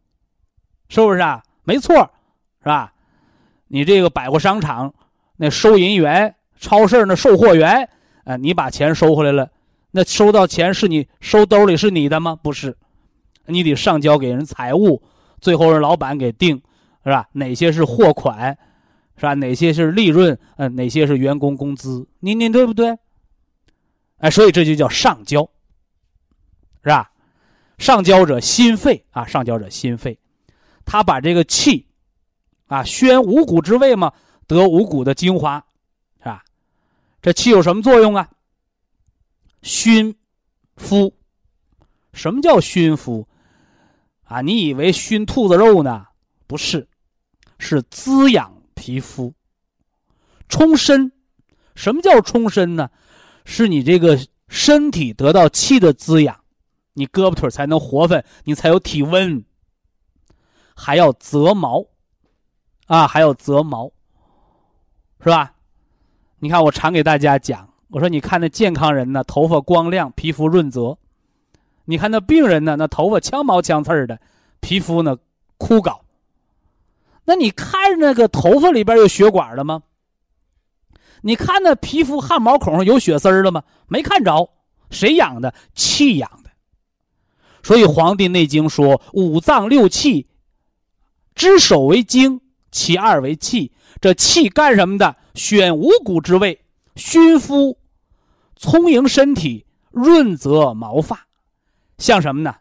是不是啊？没错，是吧？你这个百货商场那收银员、超市那售货员，啊，你把钱收回来了，那收到钱是你收兜里是你的吗？不是，你得上交给人财务，最后让老板给定，是吧？哪些是货款，是吧？哪些是利润？嗯，哪些是员工工资？你你对不对？哎，所以这就叫上交，是吧？上交者心肺啊，上交者心肺，他把这个气，啊，宣五谷之味嘛，得五谷的精华，是吧？这气有什么作用啊？熏肤，什么叫熏肤？啊，你以为熏兔子肉呢？不是，是滋养皮肤，充身。什么叫充身呢？是你这个身体得到气的滋养。你胳膊腿才能活泛，你才有体温。还要择毛，啊，还要择毛，是吧？你看我常给大家讲，我说你看那健康人呢，头发光亮，皮肤润泽；你看那病人呢，那头发枪毛枪刺的，皮肤呢枯槁。那你看那个头发里边有血管了吗？你看那皮肤汗毛孔上有血丝了吗？没看着，谁养的？气养的。所以《黄帝内经》说：“五脏六气，之首为精，其二为气。这气干什么的？选五谷之味，熏肤，充盈身体，润泽毛发，像什么呢？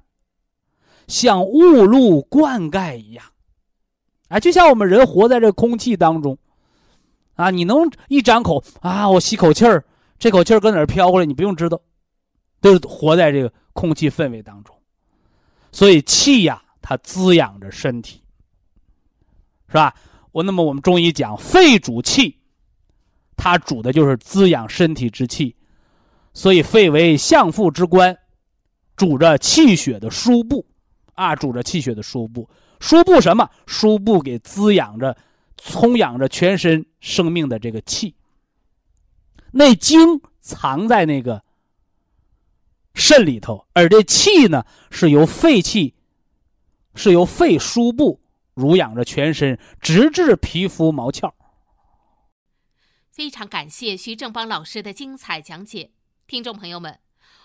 像雾露灌溉一样。啊，就像我们人活在这空气当中，啊，你能一张口啊，我吸口气儿，这口气儿搁哪儿飘过来？你不用知道，都是活在这个空气氛围当中。”所以气呀，它滋养着身体，是吧？我那么我们中医讲，肺主气，它主的就是滋养身体之气。所以肺为相父之官，主着气血的输布，啊，主着气血的输布。输布什么？输布给滋养着、充养着全身生命的这个气。那精藏在那个。肾里头，而这气呢，是由肺气，是由肺输布濡养着全身，直至皮肤毛窍。非常感谢徐正邦老师的精彩讲解，听众朋友们，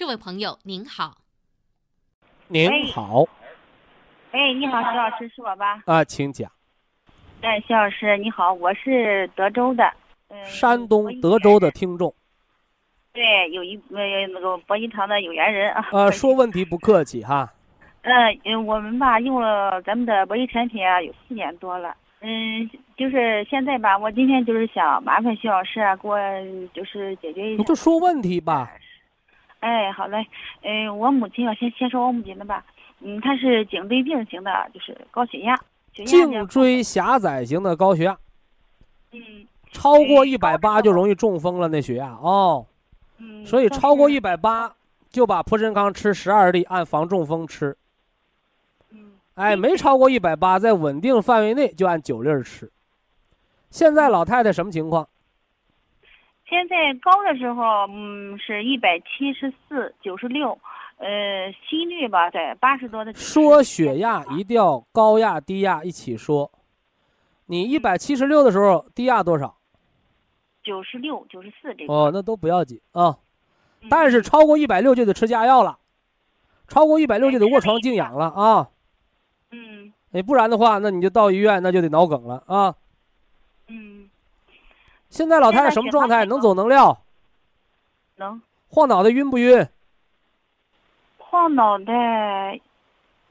这位朋友您好。您好。哎，你好，徐老师，是我吧？啊，请讲。哎，徐老师，你好，我是德州的，嗯，山东德州的听众。对，有一呃那个博医堂的有缘人啊。呃，说问题不客气哈。嗯，我们吧用了咱们的博医产品啊，有四年多了。嗯，就是现在吧，我今天就是想麻烦徐老师啊，给我就是解决一下。你就说问题吧。哎，好嘞。哎，我母亲要，先先说我母亲的吧。嗯，她是颈椎病型的，就是高血压。颈椎狭窄型的高血压。嗯。超过一百八就容易中风了，那血压哦。嗯。所以超过一百八就把普参康吃十二粒，按防中风吃。嗯哎，没超过一百八，在稳定范围内就按九粒吃。现在老太太什么情况？现在高的时候，嗯，是一百七十四九十六，呃，心率吧在八十多的。说血压一定要高压低压一起说。你一百七十六的时候，低压多少？九十六九十四这。哦，那都不要紧啊，但是超过一百六就得吃加药了，超过一百六就得卧床静养了啊。嗯，你不然的话，那你就到医院，那就得脑梗了啊。嗯。现在老太太什么状态？能走能撂？能。晃脑袋晕不晕？晃脑袋，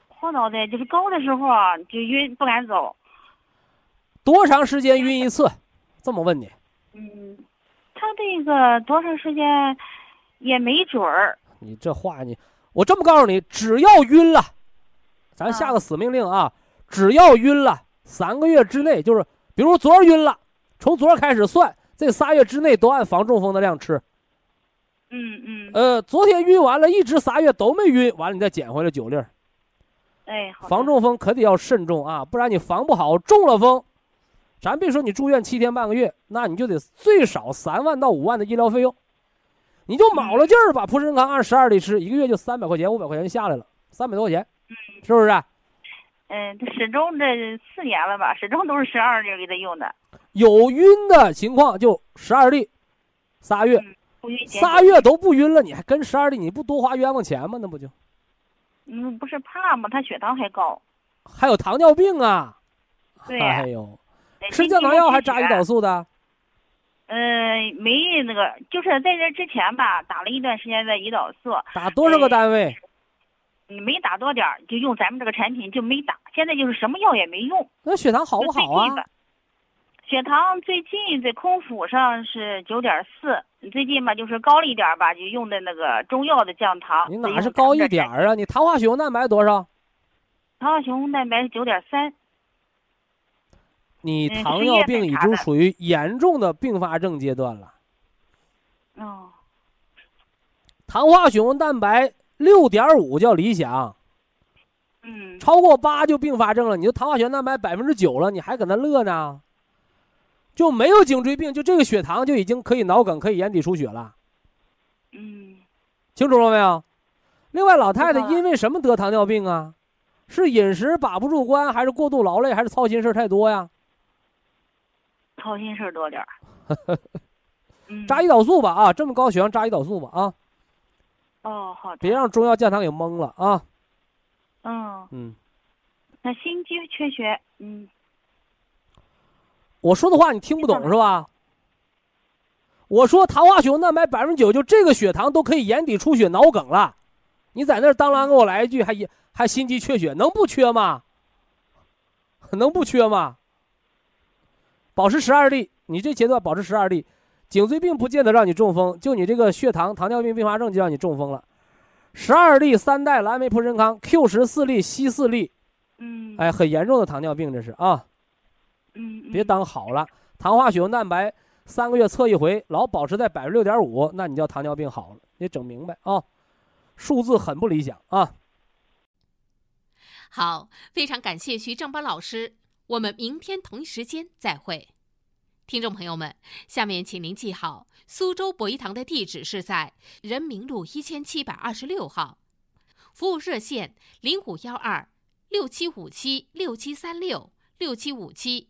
晃脑袋就是高的时候啊，就晕，不敢走。多长时间晕一次？这么问你。嗯，他这个多长时间也没准儿。你这话你，我这么告诉你，只要晕了。咱下个死命令啊！只要晕了，三个月之内，就是比如昨儿晕了，从昨儿开始算，这仨月之内都按防中风的量吃。嗯嗯。呃，昨天晕完了，一直仨月都没晕，完了你再捡回来九粒儿。哎，好。防中风可得要慎重啊，不然你防不好，中了风，咱别说你住院七天半个月，那你就得最少三万到五万的医疗费用。你就卯了劲儿把普参康按十二粒吃，一个月就三百块钱、五百块钱就下来了，三百多块钱。是不是？嗯，他始终这四年了吧，始终都是十二粒给他用的。有晕的情况就十二粒，仨月，仨月都不晕了，你还跟十二粒，你不多花冤枉钱吗？那不就？嗯，不是怕吗？他血糖还高，还有糖尿病啊。对。哎呦，吃降糖药还扎胰岛素的？嗯，没那个，就是在这之前吧，打了一段时间的胰岛素。打多少个单位？你没打多点儿，就用咱们这个产品就没打。现在就是什么药也没用。那血糖好不好啊？血糖最近在空腹上是九点四，最近吧就是高了一点吧，就用的那个中药的降糖。你哪是高一点啊？你糖化血红蛋白多少？糖化血红蛋白九点三。你糖尿病已经属于严重的并发症阶段了。哦。糖化血红蛋白。六点五叫理想，嗯，超过八就并发症了。你的糖化血红蛋白百分之九了，你还搁那乐呢？就没有颈椎病，就这个血糖就已经可以脑梗，可以眼底出血了。嗯，清楚了没有？另外，老太太因为什么得糖尿病啊？是饮食把不住关，还是过度劳累，还是操心事太多呀？操心事多点儿。扎胰岛素吧啊，这么高血压扎胰岛素吧啊。哦，好的。别让中药降糖给蒙了啊！嗯嗯，那心肌缺血，嗯，我说的话你听不懂是吧？我说糖化血红蛋白百分之九，就这个血糖都可以眼底出血、脑梗了。你在那儿当啷给我来一句，还还心肌缺血，能不缺吗？能不缺吗？保持十二粒，你这阶段保持十二粒。颈椎病不见得让你中风，就你这个血糖糖尿病并发症就让你中风了。十二粒三代蓝莓普参康 Q 十四粒硒四粒，嗯，哎，很严重的糖尿病这是啊，嗯，别当好了。糖化血红蛋白三个月测一回，老保持在百分之六点五，那你叫糖尿病好了，你整明白啊？数字很不理想啊。好，非常感谢徐正邦老师，我们明天同一时间再会。听众朋友们，下面请您记好，苏州博一堂的地址是在人民路一千七百二十六号，服务热线零五幺二六七五七六七三六六七五七